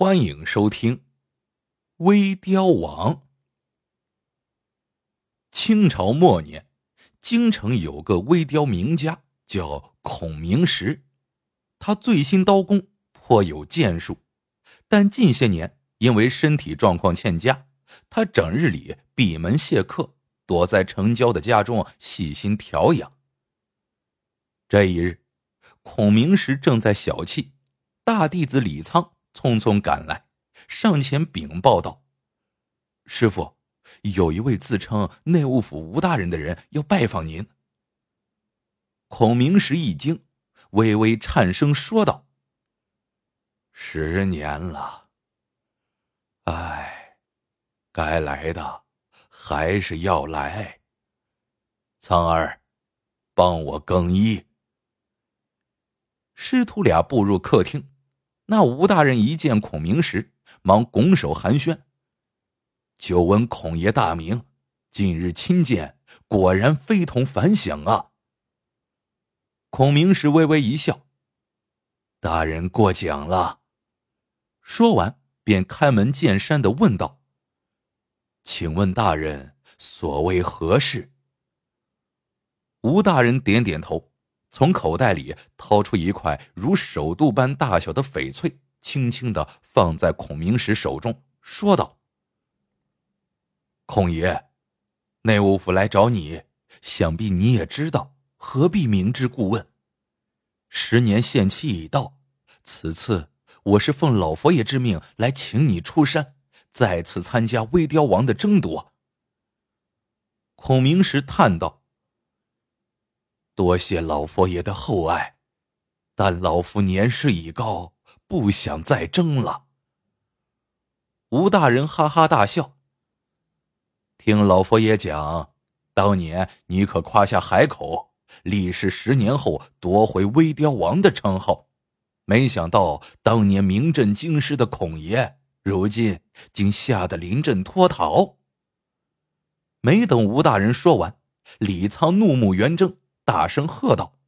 欢迎收听《微雕王》。清朝末年，京城有个微雕名家，叫孔明石。他醉心刀工，颇有建树，但近些年因为身体状况欠佳，他整日里闭门谢客，躲在城郊的家中细心调养。这一日，孔明石正在小憩，大弟子李仓。匆匆赶来，上前禀报道：“师傅，有一位自称内务府吴大人的人要拜访您。”孔明石一惊，微微颤声说道：“十年了，唉，该来的还是要来。苍儿，帮我更衣。”师徒俩步入客厅。那吴大人一见孔明时，忙拱手寒暄。久闻孔爷大名，近日亲见，果然非同凡响啊！孔明时微微一笑：“大人过奖了。”说完，便开门见山的问道：“请问大人所谓何事？”吴大人点点头。从口袋里掏出一块如手肚般大小的翡翠，轻轻的放在孔明石手中，说道：“孔爷，内务府来找你，想必你也知道，何必明知故问？十年限期已到，此次我是奉老佛爷之命来请你出山，再次参加微雕王的争夺。”孔明石叹道。多谢老佛爷的厚爱，但老夫年事已高，不想再争了。吴大人哈哈大笑。听老佛爷讲，当年你可夸下海口，立誓十年后夺回微雕王的称号。没想到当年名震京师的孔爷，如今竟吓得临阵脱逃。没等吴大人说完，李仓怒目圆睁。大声喝道：“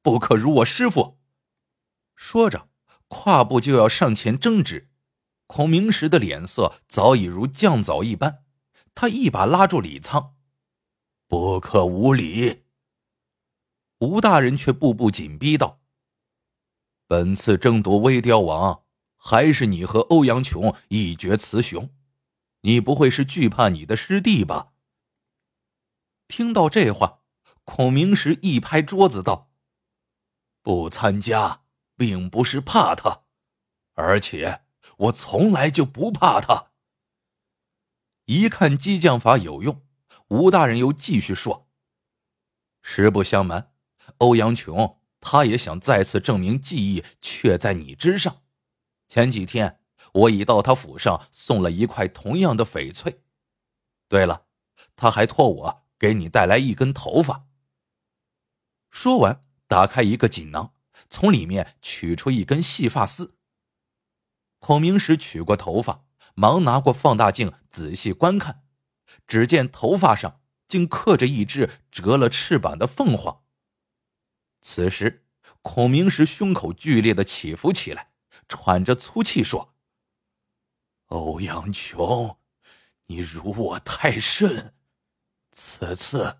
不可辱我师傅！”说着，跨步就要上前争执。孔明石的脸色早已如酱枣一般，他一把拉住李仓：“不可无礼！”吴大人却步步紧逼道：“本次争夺微雕王，还是你和欧阳琼一决雌雄？你不会是惧怕你的师弟吧？”听到这话。孔明石一拍桌子道：“不参加，并不是怕他，而且我从来就不怕他。”一看激将法有用，吴大人又继续说：“实不相瞒，欧阳琼他也想再次证明技艺却在你之上。前几天我已到他府上送了一块同样的翡翠。对了，他还托我给你带来一根头发。”说完，打开一个锦囊，从里面取出一根细发丝。孔明石取过头发，忙拿过放大镜仔细观看，只见头发上竟刻着一只折了翅膀的凤凰。此时，孔明石胸口剧烈的起伏起来，喘着粗气说：“欧阳琼，你辱我太甚，此次。”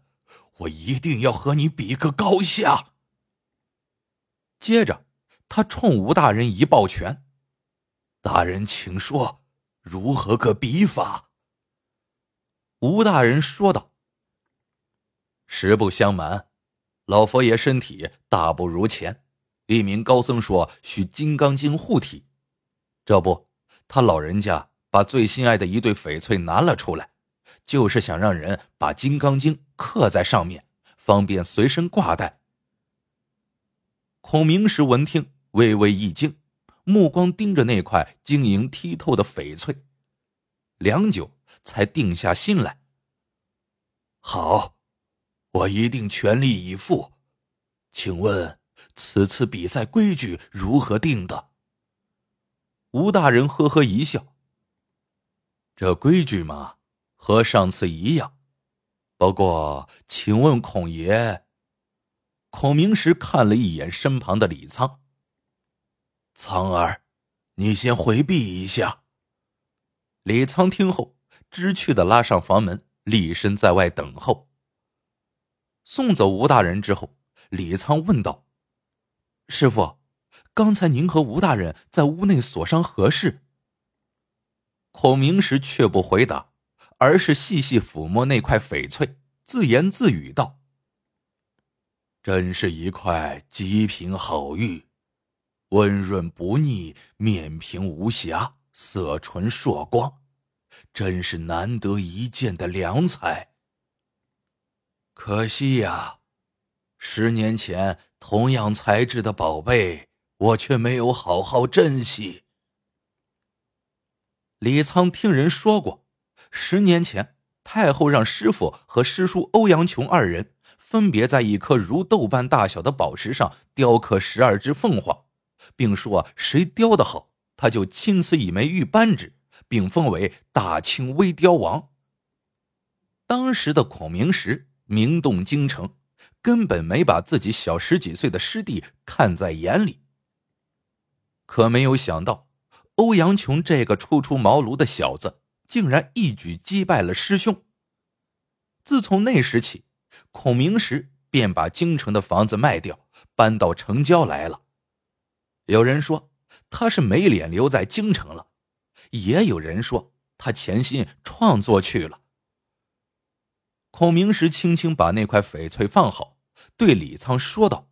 我一定要和你比个高下。接着，他冲吴大人一抱拳：“大人，请说，如何个比法？”吴大人说道：“实不相瞒，老佛爷身体大不如前，一名高僧说需金刚经护体，这不，他老人家把最心爱的一对翡翠拿了出来。”就是想让人把《金刚经》刻在上面，方便随身挂带。孔明石闻听，微微一惊，目光盯着那块晶莹剔透的翡翠，良久才定下心来。好，我一定全力以赴。请问此次比赛规矩如何定的？吴大人呵呵一笑：“这规矩嘛。”和上次一样，不过，请问孔爷，孔明石看了一眼身旁的李仓，苍儿，你先回避一下。李仓听后，知趣的拉上房门，立身在外等候。送走吴大人之后，李仓问道：“师傅，刚才您和吴大人在屋内所商何事？”孔明石却不回答，而是细细抚摸那块翡翠，自言自语道：“真是一块极品好玉，温润不腻，面平无瑕，色纯硕光，真是难得一见的良材。可惜呀，十年前同样材质的宝贝，我却没有好好珍惜。”李仓听人说过，十年前太后让师傅和师叔欧阳琼二人分别在一颗如豆般大小的宝石上雕刻十二只凤凰，并说谁雕的好，他就亲赐一枚玉扳指，并封为大清微雕王。当时的孔明石名动京城，根本没把自己小十几岁的师弟看在眼里，可没有想到。欧阳琼这个初出茅庐的小子，竟然一举击败了师兄。自从那时起，孔明石便把京城的房子卖掉，搬到城郊来了。有人说他是没脸留在京城了，也有人说他潜心创作去了。孔明石轻轻把那块翡翠放好，对李仓说道：“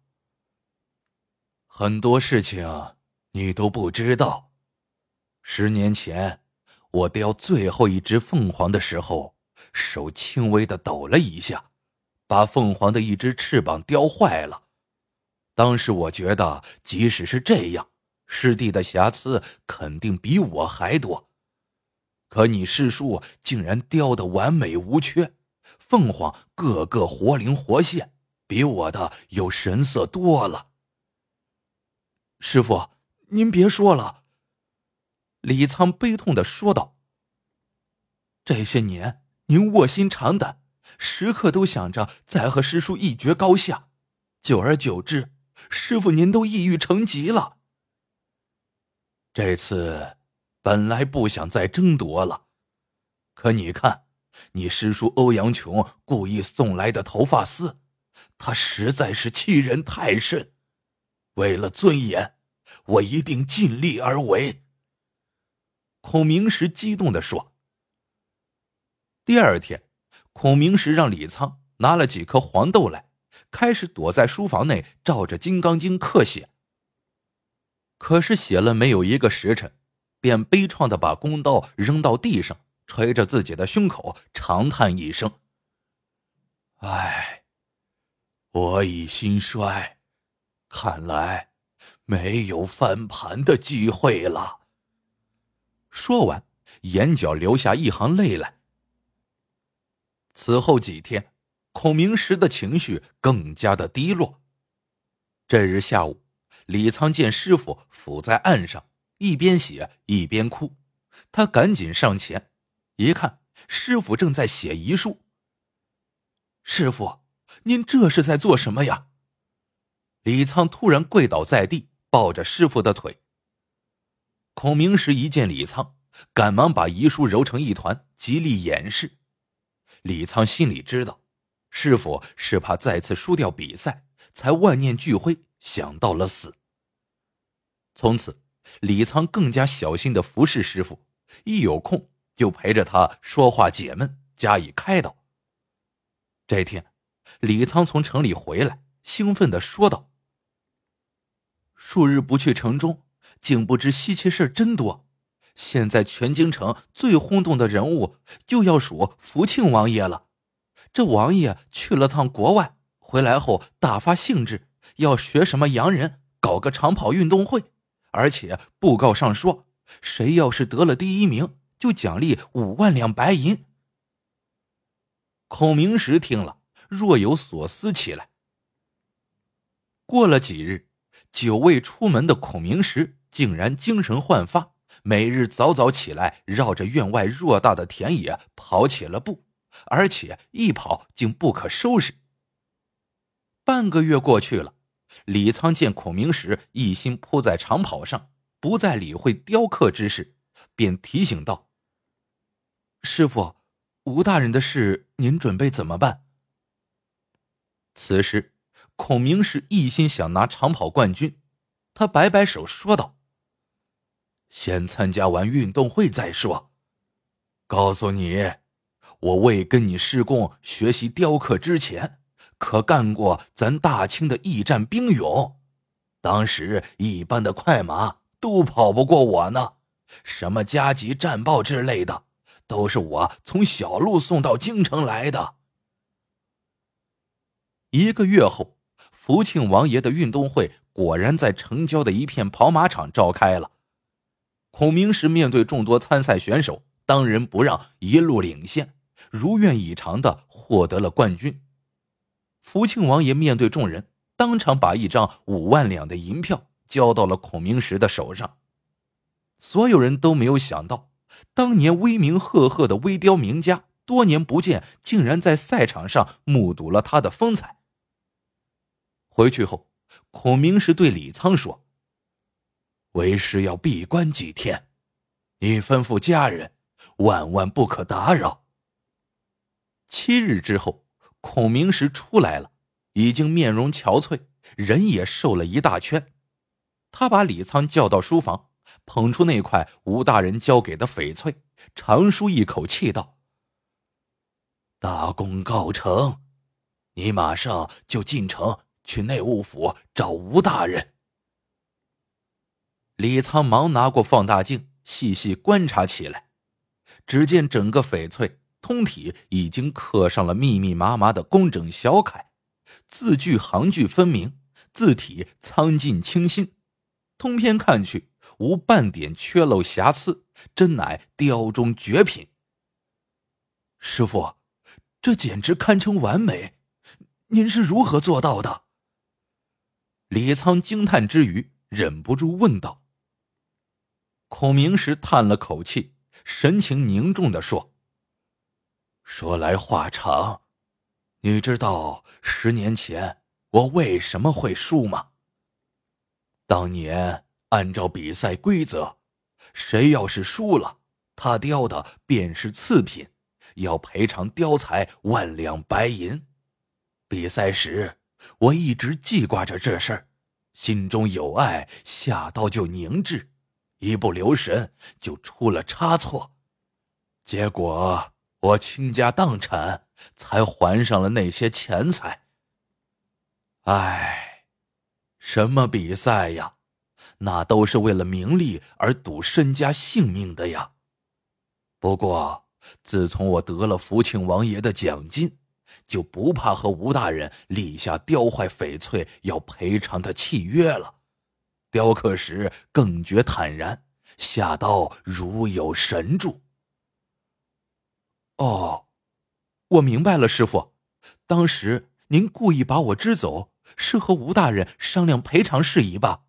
很多事情你都不知道。”十年前，我雕最后一只凤凰的时候，手轻微的抖了一下，把凤凰的一只翅膀雕坏了。当时我觉得，即使是这样，师弟的瑕疵肯定比我还多。可你师叔竟然雕的完美无缺，凤凰个个活灵活现，比我的有神色多了。师傅，您别说了。李仓悲痛的说道：“这些年，您卧薪尝胆，时刻都想着再和师叔一决高下，久而久之，师傅您都抑郁成疾了。这次本来不想再争夺了，可你看，你师叔欧阳琼故意送来的头发丝，他实在是欺人太甚。为了尊严，我一定尽力而为。”孔明石激动的说：“第二天，孔明石让李仓拿了几颗黄豆来，开始躲在书房内照着《金刚经》刻写。可是写了没有一个时辰，便悲怆的把弓刀扔到地上，捶着自己的胸口，长叹一声：‘唉，我已心衰，看来没有翻盘的机会了。’”说完，眼角流下一行泪来。此后几天，孔明石的情绪更加的低落。这日下午，李仓见师傅伏在岸上，一边写一边哭，他赶紧上前，一看，师傅正在写遗书。师傅，您这是在做什么呀？李仓突然跪倒在地，抱着师傅的腿。孔明石一见李仓，赶忙把遗书揉成一团，极力掩饰。李仓心里知道，师傅是怕再次输掉比赛，才万念俱灰，想到了死。从此，李仓更加小心的服侍师傅，一有空就陪着他说话解闷，加以开导。这天，李仓从城里回来，兴奋的说道：“数日不去城中。”竟不知稀奇事真多，现在全京城最轰动的人物就要数福庆王爷了。这王爷去了趟国外，回来后大发兴致，要学什么洋人搞个长跑运动会，而且布告上说，谁要是得了第一名，就奖励五万两白银。孔明石听了，若有所思起来。过了几日，久未出门的孔明石。竟然精神焕发，每日早早起来，绕着院外偌大的田野跑起了步，而且一跑竟不可收拾。半个月过去了，李仓见孔明石一心扑在长跑上，不再理会雕刻之事，便提醒道：“师傅，吴大人的事，您准备怎么办？”此时，孔明是一心想拿长跑冠军，他摆摆手说道：“先参加完运动会再说。告诉你，我未跟你师公学习雕刻之前。”可干过咱大清的驿站兵勇，当时一般的快马都跑不过我呢。什么加急战报之类的，都是我从小路送到京城来的。一个月后，福庆王爷的运动会果然在城郊的一片跑马场召开了。孔明石面对众多参赛选手，当仁不让，一路领先，如愿以偿的获得了冠军。福庆王爷面对众人，当场把一张五万两的银票交到了孔明石的手上。所有人都没有想到，当年威名赫赫的微雕名家，多年不见，竟然在赛场上目睹了他的风采。回去后，孔明石对李沧说：“为师要闭关几天，你吩咐家人，万万不可打扰。”七日之后。孔明石出来了，已经面容憔悴，人也瘦了一大圈。他把李仓叫到书房，捧出那块吴大人交给的翡翠，长舒一口气道：“大功告成，你马上就进城去内务府找吴大人。”李沧忙拿过放大镜，细细观察起来，只见整个翡翠。通体已经刻上了密密麻麻的工整小楷，字句行距分明，字体苍劲清新，通篇看去无半点缺漏瑕疵，真乃雕中绝品。师傅，这简直堪称完美，您是如何做到的？李沧惊叹之余，忍不住问道。孔明石叹了口气，神情凝重的说。说来话长，你知道十年前我为什么会输吗？当年按照比赛规则，谁要是输了，他雕的便是次品，要赔偿雕材万两白银。比赛时，我一直记挂着这事儿，心中有爱，下刀就凝滞，一不留神就出了差错，结果。我倾家荡产才还上了那些钱财。唉，什么比赛呀？那都是为了名利而赌身家性命的呀。不过，自从我得了福庆王爷的奖金，就不怕和吴大人立下雕坏翡翠要赔偿的契约了。雕刻时更觉坦然，下刀如有神助。哦，我明白了，师傅，当时您故意把我支走，是和吴大人商量赔偿事宜吧？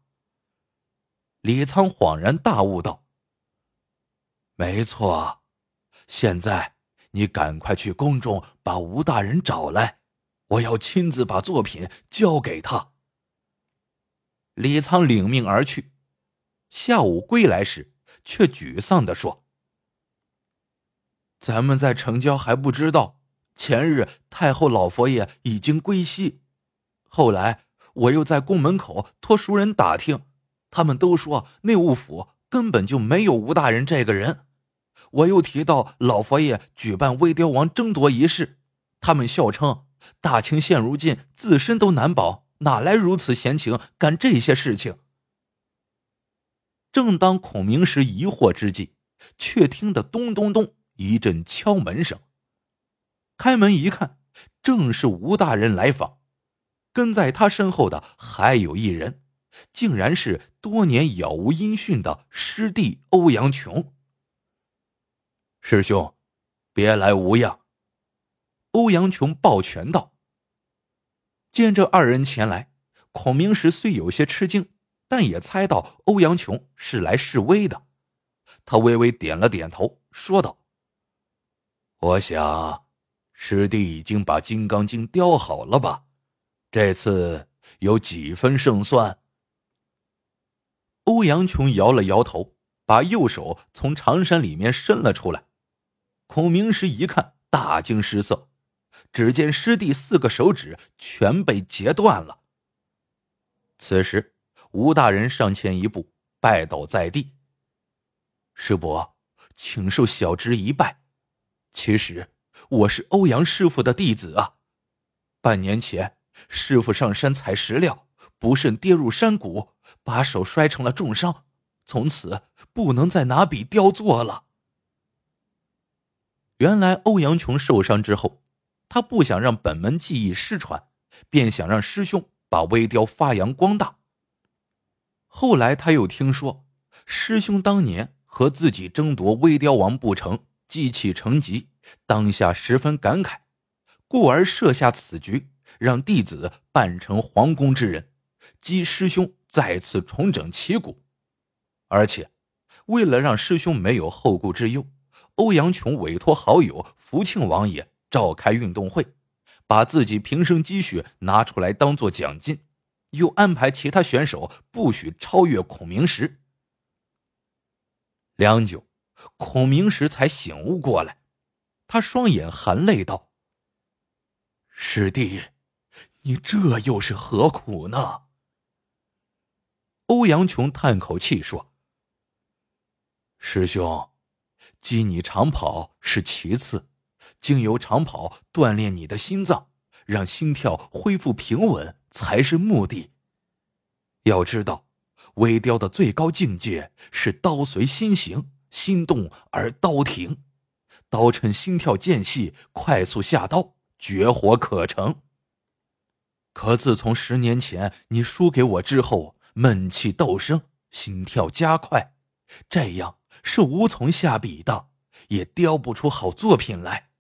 李沧恍然大悟道：“没错，现在你赶快去宫中把吴大人找来，我要亲自把作品交给他。”李沧领命而去，下午归来时，却沮丧的说。咱们在城郊还不知道，前日太后老佛爷已经归西。后来我又在宫门口托熟人打听，他们都说内务府根本就没有吴大人这个人。我又提到老佛爷举办微雕王争夺仪式，他们笑称大清现如今自身都难保，哪来如此闲情干这些事情？正当孔明时疑惑之际，却听得咚咚咚。一阵敲门声。开门一看，正是吴大人来访。跟在他身后的还有一人，竟然是多年杳无音讯的师弟欧阳琼。师兄，别来无恙。欧阳琼抱拳道。见这二人前来，孔明石虽有些吃惊，但也猜到欧阳琼是来示威的。他微微点了点头，说道。我想，师弟已经把《金刚经》雕好了吧？这次有几分胜算？欧阳琼摇了摇头，把右手从长衫里面伸了出来。孔明石一看，大惊失色，只见师弟四个手指全被截断了。此时，吴大人上前一步，拜倒在地：“师伯，请受小侄一拜。其实我是欧阳师傅的弟子啊。半年前，师傅上山采石料。”不慎跌入山谷，把手摔成了重伤，从此不能再拿笔雕作了。原来欧阳琼受伤之后，他不想让本门技艺失传，便想让师兄把微雕发扬光大。后来他又听说师兄当年和自己争夺微雕王不成，积气成疾，当下十分感慨，故而设下此局，让弟子扮成皇宫之人。激师兄再次重整旗鼓，而且为了让师兄没有后顾之忧，欧阳琼委托好友福庆王爷召开运动会，把自己平生积蓄拿出来当做奖金，又安排其他选手不许超越孔明石。良久，孔明石才醒悟过来，他双眼含泪道：“师弟，你这又是何苦呢？”欧阳琼叹口气说：“师兄，激你长跑是其次，经由长跑锻炼你的心脏，让心跳恢复平稳才是目的。要知道，微雕的最高境界是刀随心行，心动而刀停，刀趁心跳间隙快速下刀，绝活可成。可自从十年前你输给我之后。”闷气斗生，心跳加快，这样是无从下笔的，也雕不出好作品来。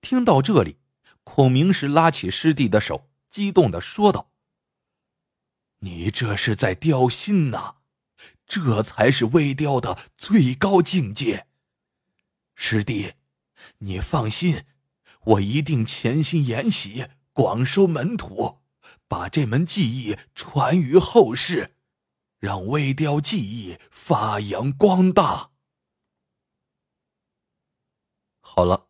听到这里，孔明石拉起师弟的手，激动的说道：“你这是在雕心呐，这才是微雕的最高境界。师弟，你放心，我一定潜心研习，广收门徒。”把这门技艺传于后世，让微雕技艺发扬光大。好了，